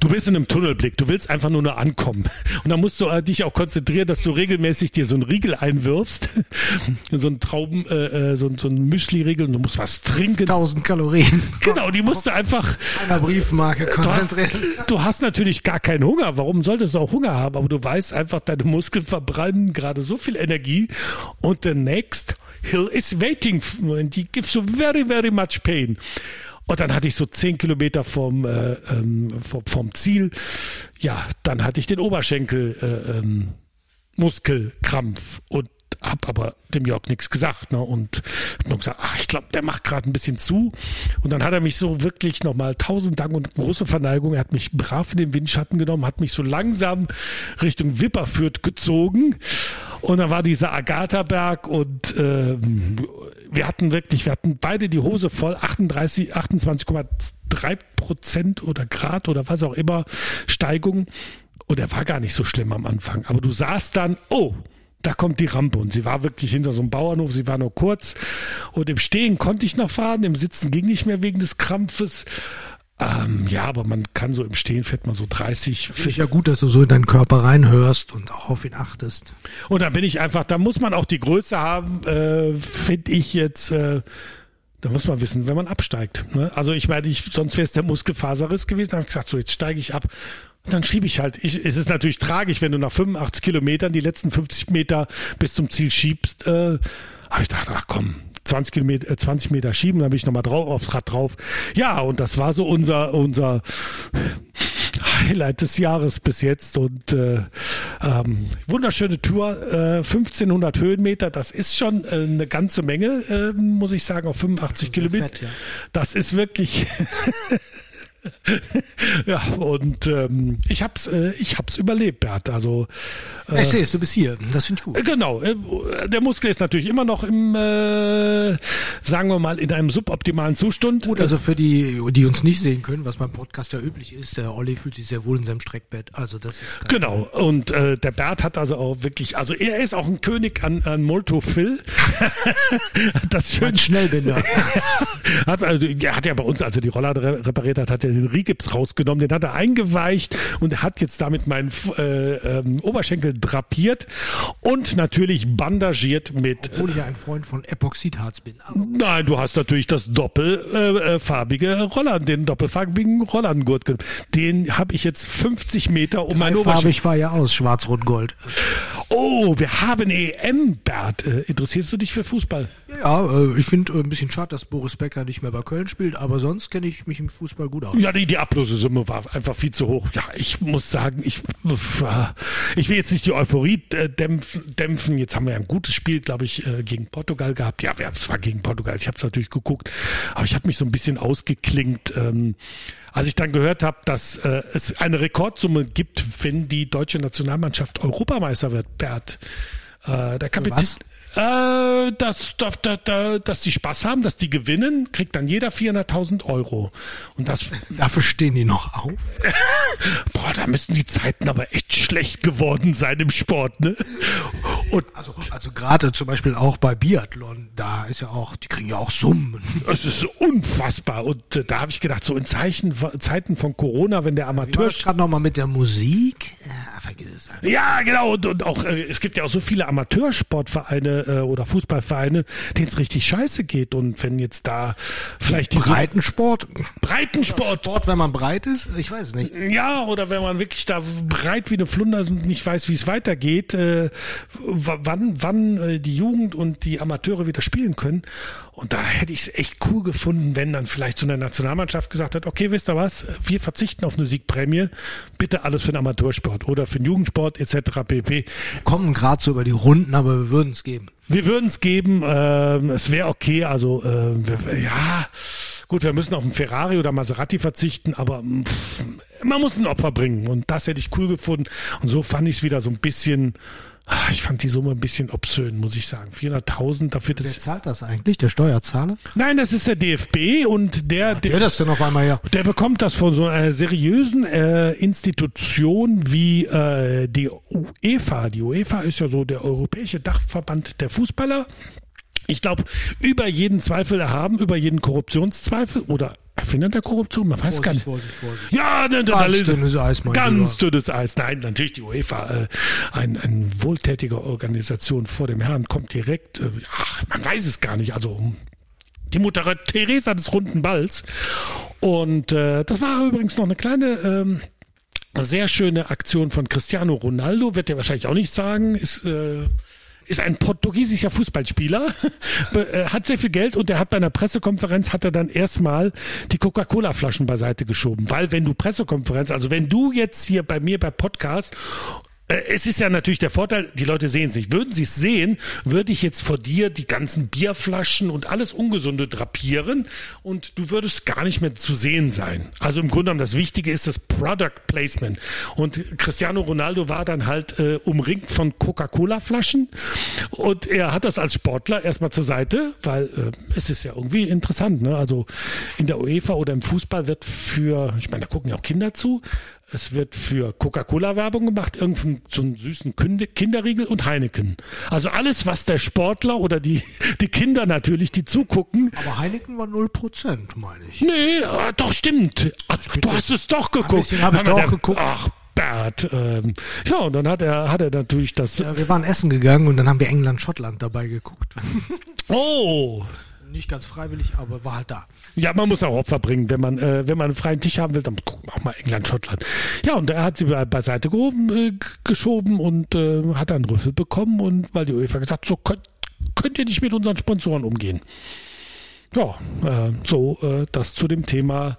du bist in einem Tunnelblick, du willst einfach nur nur ankommen und dann musst du äh, dich auch konzentrieren, dass du regelmäßig dir so einen Riegel einwirfst, so einen Trauben, äh, äh, so, so einen Müsli-Riegel und du musst was trinken. 1000 Kalorien. Genau, die musst du einfach. Einer Briefmarke Du hast, konzentrieren. du hast natürlich gar keinen Hunger. Warum solltest du auch Hunger haben? Aber du weißt einfach, deine Muskeln verbrennen gerade so viel Energie und the next hill is waiting and he gives you very, very much pain. Und dann hatte ich so zehn Kilometer vom, äh, ähm, vom Ziel. Ja, dann hatte ich den Oberschenkel äh, ähm, Muskelkrampf und hab aber dem Jörg nichts gesagt, ne? Und hab nur gesagt, ach, ich glaube, der macht gerade ein bisschen zu. Und dann hat er mich so wirklich nochmal tausend Dank und große Verneigung. Er hat mich brav in den Windschatten genommen, hat mich so langsam Richtung Wipperfürth gezogen. Und dann war dieser Agatha-Berg und ähm, wir hatten wirklich, wir hatten beide die Hose voll, 38, 28,3 Prozent oder Grad oder was auch immer Steigung. Und er war gar nicht so schlimm am Anfang. Aber du sahst dann, oh, da kommt die Rampe und sie war wirklich hinter so einem Bauernhof, sie war nur kurz und im Stehen konnte ich noch fahren, im Sitzen ging nicht mehr wegen des Krampfes. Ähm, ja, aber man kann so im Stehen fährt man so 30, Finde ich ja gut, dass du so in deinen Körper reinhörst und auch auf ihn achtest. Und da bin ich einfach, da muss man auch die Größe haben, äh, finde ich jetzt, äh, da muss man wissen, wenn man absteigt. Ne? Also ich meine, ich, sonst wäre es der Muskelfaserriss gewesen, da habe ich gesagt, so jetzt steige ich ab. Dann schiebe ich halt. Ich, es ist natürlich tragisch, wenn du nach 85 Kilometern die letzten 50 Meter bis zum Ziel schiebst. Äh, aber ich dachte, ach komm, 20 Kilometer, äh, 20 Meter schieben, dann bin ich nochmal drauf, aufs Rad drauf. Ja, und das war so unser, unser Highlight des Jahres bis jetzt und äh, ähm, wunderschöne Tour, äh, 1500 Höhenmeter, das ist schon äh, eine ganze Menge, äh, muss ich sagen, auf 85 Kilometer. fett, ja. Das ist wirklich ja, und ähm, ich hab's, äh, ich hab's überlebt, Bert. Also ich sehe es, du bist hier. Das finde ich gut. äh, genau, äh, der Muskel ist natürlich immer noch im, äh, sagen wir mal, in einem suboptimalen Zustand. Gut, also für die, die uns nicht sehen können, was beim Podcast ja üblich ist, der Olli fühlt sich sehr wohl in seinem Streckbett. Also das ist Genau, und äh, der Bert hat also auch wirklich, also er ist auch ein König an, an Multofil. das schön ein Schnellbinder. hat, also, er hat ja bei uns, als er die Roller re- repariert hat, hat er den Rigips rausgenommen, den hat er eingeweicht und hat jetzt damit meinen äh, ähm, Oberschenkel drapiert und natürlich bandagiert mit. Obwohl ich ja ein Freund von Epoxidharz bin. Aber Nein, du hast natürlich das doppelfarbige äh, farbige Roller, den doppelfarbigen genommen. Den habe ich jetzt 50 Meter um meinen Oberschenkel. farbig war ja aus, schwarz-rot-gold. Oh, wir haben EM, Bert. Äh, interessierst du dich für Fußball? Ja, äh, ich finde äh, ein bisschen schade, dass Boris Becker nicht mehr bei Köln spielt, aber sonst kenne ich mich im Fußball gut aus. Ja, die, die Ablösesumme war einfach viel zu hoch. Ja, ich muss sagen, ich, ich will jetzt nicht die Euphorie äh, dämpfen. Jetzt haben wir ja ein gutes Spiel, glaube ich, äh, gegen Portugal gehabt. Ja, wir haben es war gegen Portugal. Ich habe es natürlich geguckt, aber ich habe mich so ein bisschen ausgeklingt. Ähm, als ich dann gehört habe, dass äh, es eine Rekordsumme gibt, wenn die deutsche Nationalmannschaft Europameister wird, Bert. Äh, der Kapitän? Äh, dass, dass, dass, dass die Spaß haben, dass die gewinnen, kriegt dann jeder 400.000 Euro. Und das, Dafür stehen die noch auf. boah, da müssen die Zeiten aber echt schlecht geworden sein im Sport, ne? Und Also, also gerade zum Beispiel auch bei Biathlon, da ist ja auch, die kriegen ja auch Summen. es ist unfassbar. Und äh, da habe ich gedacht, so in Zeichen, Zeiten von Corona, wenn der Amateur Hörst gerade noch mal mit der Musik? Ja, vergiss es halt. Ja, genau. Und, und auch, äh, es gibt ja auch so viele Amateursportvereine äh, oder Fußballvereine, denen es richtig scheiße geht. Und wenn jetzt da vielleicht die Breitensport? Breitensport. Sport, wenn man breit ist? Ich weiß es nicht. Ja, oder wenn man wirklich da breit wie eine Flunder ist und nicht weiß, wie es weitergeht, äh, wann, wann äh, die Jugend und die Amateure wieder spielen können. Und da hätte ich es echt cool gefunden, wenn dann vielleicht so eine Nationalmannschaft gesagt hat, okay, wisst ihr was, wir verzichten auf eine Siegprämie, bitte alles für den Amateursport oder für den Jugendsport etc. pp. Kommen gerade so über die Runden, aber wir würden es geben. Wir würden es geben, ähm, es wäre okay, also äh, ja, gut, wir müssen auf einen Ferrari oder Maserati verzichten, aber pff, man muss ein Opfer bringen und das hätte ich cool gefunden und so fand ich es wieder so ein bisschen, ich fand die Summe ein bisschen obszön, muss ich sagen. 400.000 dafür, Wer zahlt das eigentlich? Der Steuerzahler? Nein, das ist der DFB und der, Der der, das denn auf einmal ja. der bekommt das von so einer seriösen äh, Institution wie äh, die UEFA. Die UEFA ist ja so der europäische Dachverband der Fußballer. Ich glaube, über jeden Zweifel erhaben, über jeden Korruptionszweifel oder Erfinder der Korruption, man weiß gar nicht. Vorsicht, Vorsicht. Ja, ne, ne, Ganz dünnes Eis, mein Ganz dünnes Eis. Nein, natürlich die UEFA, äh, ein, ein wohltätige Organisation vor dem Herrn, kommt direkt, äh, ach, man weiß es gar nicht, also die Mutter Teresa des runden Balls. Und äh, das war übrigens noch eine kleine... Ähm, sehr schöne Aktion von Cristiano Ronaldo, wird er wahrscheinlich auch nicht sagen, ist, äh, ist ein portugiesischer Fußballspieler, äh, hat sehr viel Geld und der hat bei einer Pressekonferenz, hat er dann erstmal die Coca-Cola-Flaschen beiseite geschoben. Weil wenn du Pressekonferenz, also wenn du jetzt hier bei mir bei Podcast es ist ja natürlich der Vorteil, die Leute sehen es nicht. Würden sie es sehen, würde ich jetzt vor dir die ganzen Bierflaschen und alles Ungesunde drapieren und du würdest gar nicht mehr zu sehen sein. Also im Grunde genommen, das Wichtige ist das Product Placement. Und Cristiano Ronaldo war dann halt äh, umringt von Coca-Cola-Flaschen und er hat das als Sportler erstmal zur Seite, weil äh, es ist ja irgendwie interessant. Ne? Also in der UEFA oder im Fußball wird für, ich meine, da gucken ja auch Kinder zu, es wird für Coca-Cola Werbung gemacht, irgendeinen so einen süßen Kinderriegel und Heineken. Also alles, was der Sportler oder die, die Kinder natürlich, die zugucken. Aber Heineken war 0%, meine ich. Nee, ah, doch stimmt. Ah, du hast es doch geguckt. bisschen hab ich doch der- geguckt. Ach, Bert. Ähm, ja, und dann hat er, hat er natürlich das. Ja, wir waren essen gegangen und dann haben wir England-Schottland dabei geguckt. Oh, Nicht ganz freiwillig, aber war halt da. Ja, man muss auch Opfer bringen, wenn man, äh, wenn man einen freien Tisch haben will, dann gucken wir auch mal England, Schottland. Ja, und er hat sie be- beiseite gehoben, äh, geschoben und äh, hat dann Rüffel bekommen und weil die UEFA gesagt, so könnt, könnt ihr nicht mit unseren Sponsoren umgehen. Ja, äh, so äh, das zu dem Thema,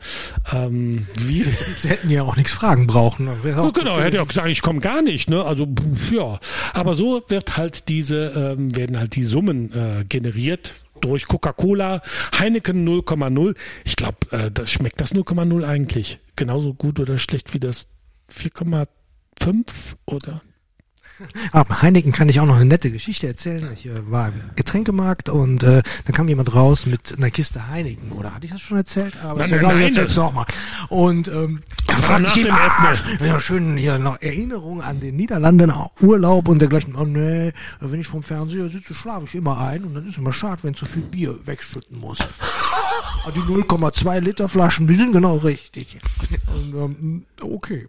ähm, wie Sie hätten ja auch nichts fragen brauchen. Auch Oh, genau, er hätte ja auch gesagt, ich komme gar nicht, ne? Also ja, aber so wird halt diese ähm, werden halt die Summen äh, generiert. Durch. Coca-Cola, Heineken 0,0. Ich glaube, äh, das schmeckt das 0,0 eigentlich genauso gut oder schlecht wie das 4,5 oder? Aber Heineken kann ich auch noch eine nette Geschichte erzählen. Ich äh, war im Getränkemarkt und äh, dann kam jemand raus mit einer Kiste Heineken. Oder hatte ich das schon erzählt? Aber Nein, nein, nein, ich erzähl's das- noch mal. Und ähm, da war fragte ich ihn, ah, ja, schön hier noch Erinnerung an den Niederlanden, Urlaub und dergleichen. Oh nee, wenn ich vom Fernseher sitze, schlafe ich immer ein und dann ist immer schade, wenn zu viel Bier wegschütten muss. Aber die 0,2 Liter Flaschen, die sind genau richtig. Und, ähm, okay.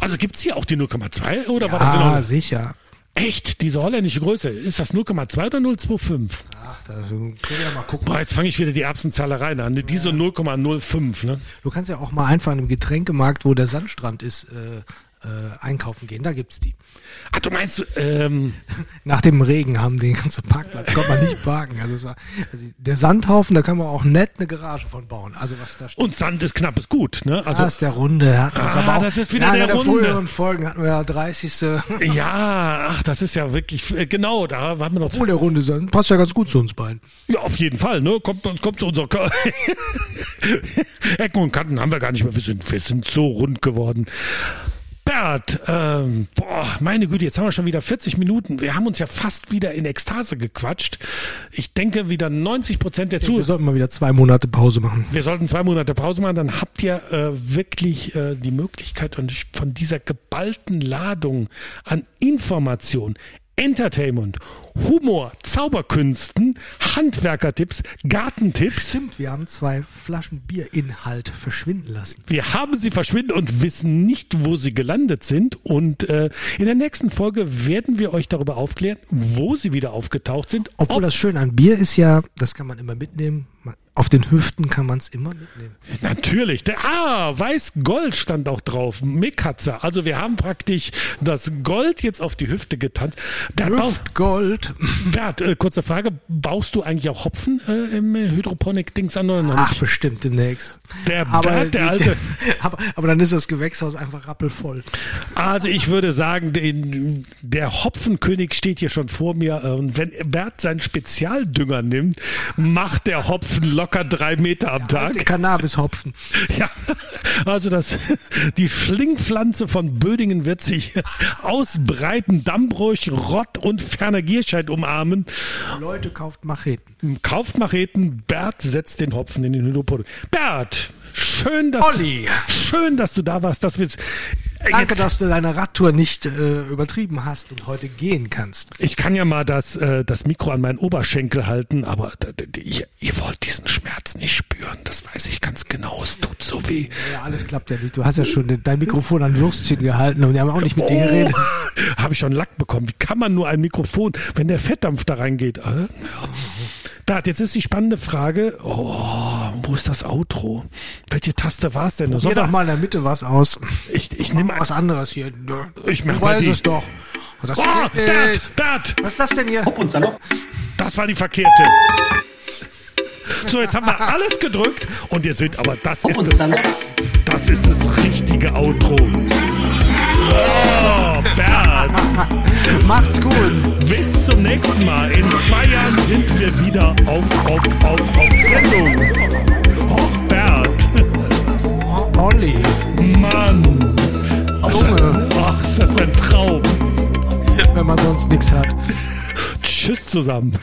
Also gibt's hier auch die 0,2 oder war das in Ah, Ordnung? sicher. Echt? Diese holländische Größe. Ist das 0,2 oder 0,25? Ach, da können wir ja mal gucken. Boah, jetzt fange ich wieder die Erbsenzahlereien an. Diese 0,05, ne? Du kannst ja auch mal einfach in einem Getränkemarkt, wo der Sandstrand ist, äh, äh, einkaufen gehen. Da gibt's die. Ach, du meinst, ähm, Nach dem Regen haben die den ganzen Parkplatz, konnte man nicht parken. Also, war, also der Sandhaufen, da kann man auch nett eine Garage von bauen. Also was da steht. und Sand ist knapp ist gut, ne? Also, das ist der Runde. Hat das Ah, aber auch, das ist wieder in der der Runde. früheren Folgen hatten wir ja 30. ja, ach, das ist ja wirklich, äh, genau, da haben wir noch, Obwohl der Runde sind. Passt ja ganz gut zu uns beiden. ja, auf jeden Fall, ne? Kommt, kommt zu unserer, Ecken und Kanten haben wir gar nicht mehr, wir sind, wir sind so rund geworden. Bert, ähm, boah, meine Güte, jetzt haben wir schon wieder 40 Minuten. Wir haben uns ja fast wieder in Ekstase gequatscht. Ich denke, wieder 90 Prozent der Wir Zuhörer. sollten mal wieder zwei Monate Pause machen. Wir sollten zwei Monate Pause machen, dann habt ihr äh, wirklich äh, die Möglichkeit und von dieser geballten Ladung an Information, Entertainment, Humor, Zauberkünsten, Handwerkertipps, Gartentipps. Stimmt, wir haben zwei Flaschen Bierinhalt verschwinden lassen. Wir haben sie verschwinden und wissen nicht, wo sie gelandet sind. Und äh, in der nächsten Folge werden wir euch darüber aufklären, wo sie wieder aufgetaucht sind. Obwohl das schön an Bier ist ja, das kann man immer mitnehmen. Man- Auf den Hüften kann man es immer mitnehmen. Natürlich. Der, ah, Weiß-Gold stand auch drauf. Mickatzer. Also wir haben praktisch das Gold jetzt auf die Hüfte getanzt. Bert, Hüftgold. Bert äh, kurze Frage. Baust du eigentlich auch Hopfen äh, im äh, Hydroponik-Dings an oder noch Ach, nicht? bestimmt demnächst. Der Bert, der Alte. aber, aber dann ist das Gewächshaus einfach rappelvoll. Also ich würde sagen, den, der Hopfenkönig steht hier schon vor mir. äh, Und wenn Bert seinen Spezialdünger nimmt, macht der Hopfen locker drei Meter am Tag. Der Cannabishopfen. Ja, also das, die Schlingpflanze von Bödingen wird sich ausbreiten, Dambruch, Rott und ferner Gierscheid umarmen. Leute, kauft Macheten. Kauft Macheten, Bert setzt den Hopfen in den Hydropod. Bert, schön, dass Olli. du, schön, dass du da warst, dass wir Danke, dass du deine Radtour nicht äh, übertrieben hast und heute gehen kannst. ich kann ja mal das, äh, das Mikro an meinen Oberschenkel halten, aber ihr, ihr wollt diesen Schmerz nicht spüren. Das weiß ich ganz genau. Es tut so weh. Ja, alles klappt ja nicht. Du hast ja schon dein Mikrofon an Würstchen gehalten und wir haben auch nicht mit dir geredet. Oh, habe ich schon Lack bekommen. Wie kann man nur ein Mikrofon, wenn der Fettdampf da reingeht? Äh, ja. Bert, jetzt ist die spannende Frage, oh, wo ist das Outro? Welche Taste war es denn? Probier doch mal in der Mitte was aus. Ich, ich nehme was anderes hier. Ich mach mal die. es doch. Das Oh, nicht. Bert, Was ist das denn hier? Hopp und Salopp. das war die verkehrte. So, jetzt haben wir alles gedrückt und ihr seht, aber das Hopp ist das, das ist das richtige Outro. Oh, Bert. Macht's gut. Bis zum nächsten Mal. In zwei Jahren sind wir wieder auf, auf, auf, auf Sendung. Oh, Bert. Olli. Mann. Junge. Ach, ist das ein Traum. Wenn man sonst nichts hat. Tschüss zusammen.